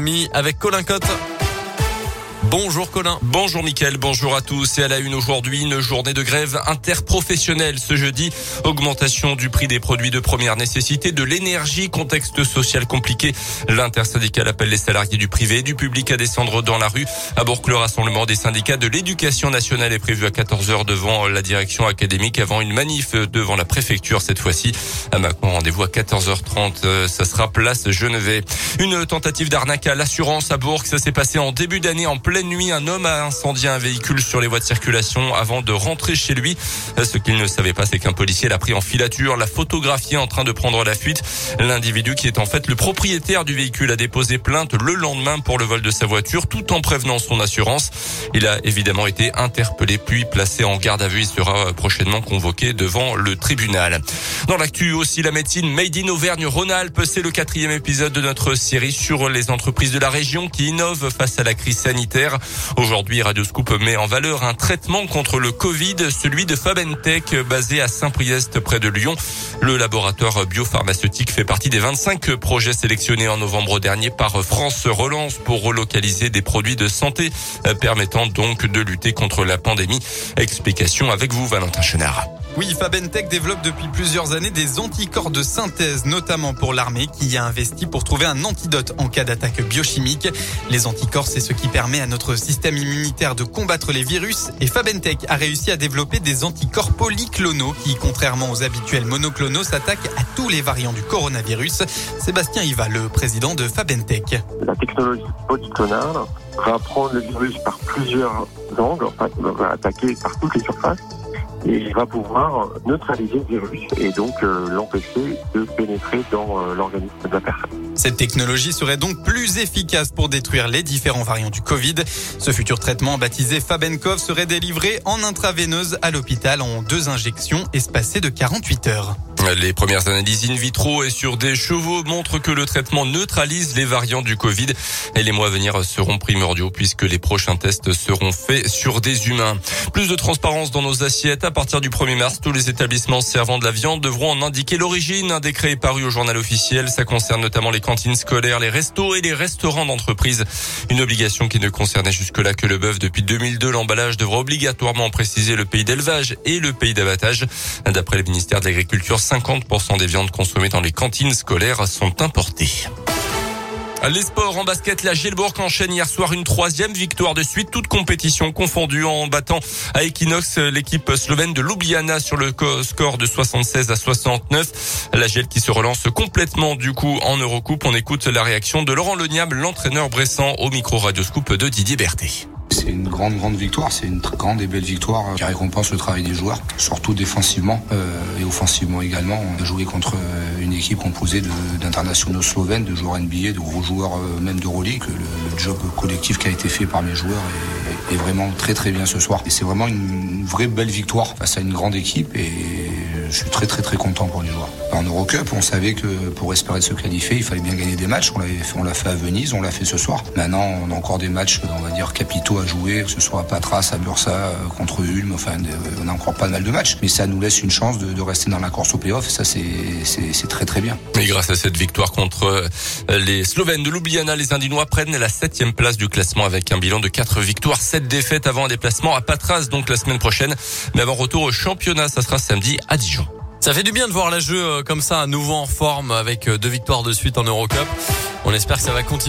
6h30 avec Colin Cotte. Bonjour Colin. Bonjour Mickaël, bonjour à tous. Et à la une aujourd'hui, une journée de grève interprofessionnelle ce jeudi. Augmentation du prix des produits de première nécessité, de l'énergie, contexte social compliqué. L'intersyndical appelle les salariés du privé et du public à descendre dans la rue. À Bourg, le rassemblement des syndicats de l'éducation nationale est prévu à 14h devant la direction académique avant une manif devant la préfecture cette fois-ci. À Macron, rendez-vous à 14h30. Ça sera place Genevet. Une tentative d'arnaque à l'assurance à Bourg. Ça s'est passé en début d'année en pleine nuit, un homme a incendié un véhicule sur les voies de circulation avant de rentrer chez lui. Ce qu'il ne savait pas, c'est qu'un policier l'a pris en filature, l'a photographié en train de prendre la fuite. L'individu qui est en fait le propriétaire du véhicule a déposé plainte le lendemain pour le vol de sa voiture tout en prévenant son assurance. Il a évidemment été interpellé puis placé en garde à vue. Il sera prochainement convoqué devant le tribunal. Dans l'actu aussi, la médecine Made in Auvergne-Rhône-Alpes, c'est le quatrième épisode de notre série sur les entreprises de la région qui innovent face à la crise sanitaire. Aujourd'hui, Radioscoop met en valeur un traitement contre le Covid, celui de Fabentech, basé à Saint-Priest, près de Lyon. Le laboratoire biopharmaceutique fait partie des 25 projets sélectionnés en novembre dernier par France Relance pour relocaliser des produits de santé, permettant donc de lutter contre la pandémie. Explication avec vous, Valentin Chenard. Oui, Fabentech développe depuis plusieurs années des anticorps de synthèse, notamment pour l'armée qui y a investi pour trouver un antidote en cas d'attaque biochimique. Les anticorps, c'est ce qui permet à notre système immunitaire de combattre les virus et Fabentech a réussi à développer des anticorps polyclonaux qui, contrairement aux habituels monoclonaux, s'attaquent à tous les variants du coronavirus. Sébastien Iva, le président de Fabentech. La technologie polyclonale va prendre le virus par plusieurs angles, enfin, va attaquer par toutes les surfaces il va pouvoir neutraliser le virus et donc euh, l'empêcher de pénétrer dans euh, l'organisme de la personne. Cette technologie serait donc plus efficace pour détruire les différents variants du Covid. Ce futur traitement baptisé Fabenkov serait délivré en intraveineuse à l'hôpital en deux injections espacées de 48 heures. Les premières analyses in vitro et sur des chevaux montrent que le traitement neutralise les variants du Covid et les mois à venir seront primordiaux puisque les prochains tests seront faits sur des humains. Plus de transparence dans nos assiettes. À partir du 1er mars, tous les établissements servant de la viande devront en indiquer l'origine. Un décret est paru au journal officiel. Ça concerne notamment les cantines scolaires, les restos et les restaurants d'entreprise. Une obligation qui ne concernait jusque-là que le bœuf. Depuis 2002, l'emballage devra obligatoirement préciser le pays d'élevage et le pays d'abattage. D'après le ministère de l'Agriculture, 50% des viandes consommées dans les cantines scolaires sont importées. Les sports en basket, la Gielbourg enchaîne hier soir une troisième victoire de suite, toute compétition confondue en battant à Equinox l'équipe slovène de Ljubljana sur le score de 76 à 69. La Giel qui se relance complètement du coup en Eurocoupe. On écoute la réaction de Laurent Leniable, l'entraîneur bressant au micro radioscope de Didier Berthet. C'est une grande, grande victoire. C'est une grande et belle victoire qui récompense le travail des joueurs, surtout défensivement euh, et offensivement également. On a joué contre euh, une équipe composée d'internationaux slovènes, de joueurs NBA, de gros joueurs euh, même de Euroleague. Le, le, job collectif qui a été fait par les joueurs est vraiment très, très bien ce soir. Et c'est vraiment une vraie belle victoire face à une grande équipe et je suis très, très, très content pour les joueurs. En Eurocup, on savait que pour espérer se qualifier, il fallait bien gagner des matchs. On l'a fait à Venise, on l'a fait ce soir. Maintenant, on a encore des matchs, on va dire, capitaux à jouer, que ce soit à Patras, à Bursa, contre Ulm. Enfin, on a encore pas mal de matchs. Mais ça nous laisse une chance de, rester dans la course au playoff. Et ça, c'est très, très bien. Et grâce à cette victoire contre euh, les Slovènes de Ljubljana, les Indinois prennent la septième place du classement avec un bilan de quatre victoires, sept défaites avant un déplacement à Patras, donc la semaine prochaine. Mais avant retour au championnat, ça sera samedi à Dijon. Ça fait du bien de voir la jeu euh, comme ça, à nouveau en forme avec deux victoires de suite en Eurocup. On espère que ça va continuer.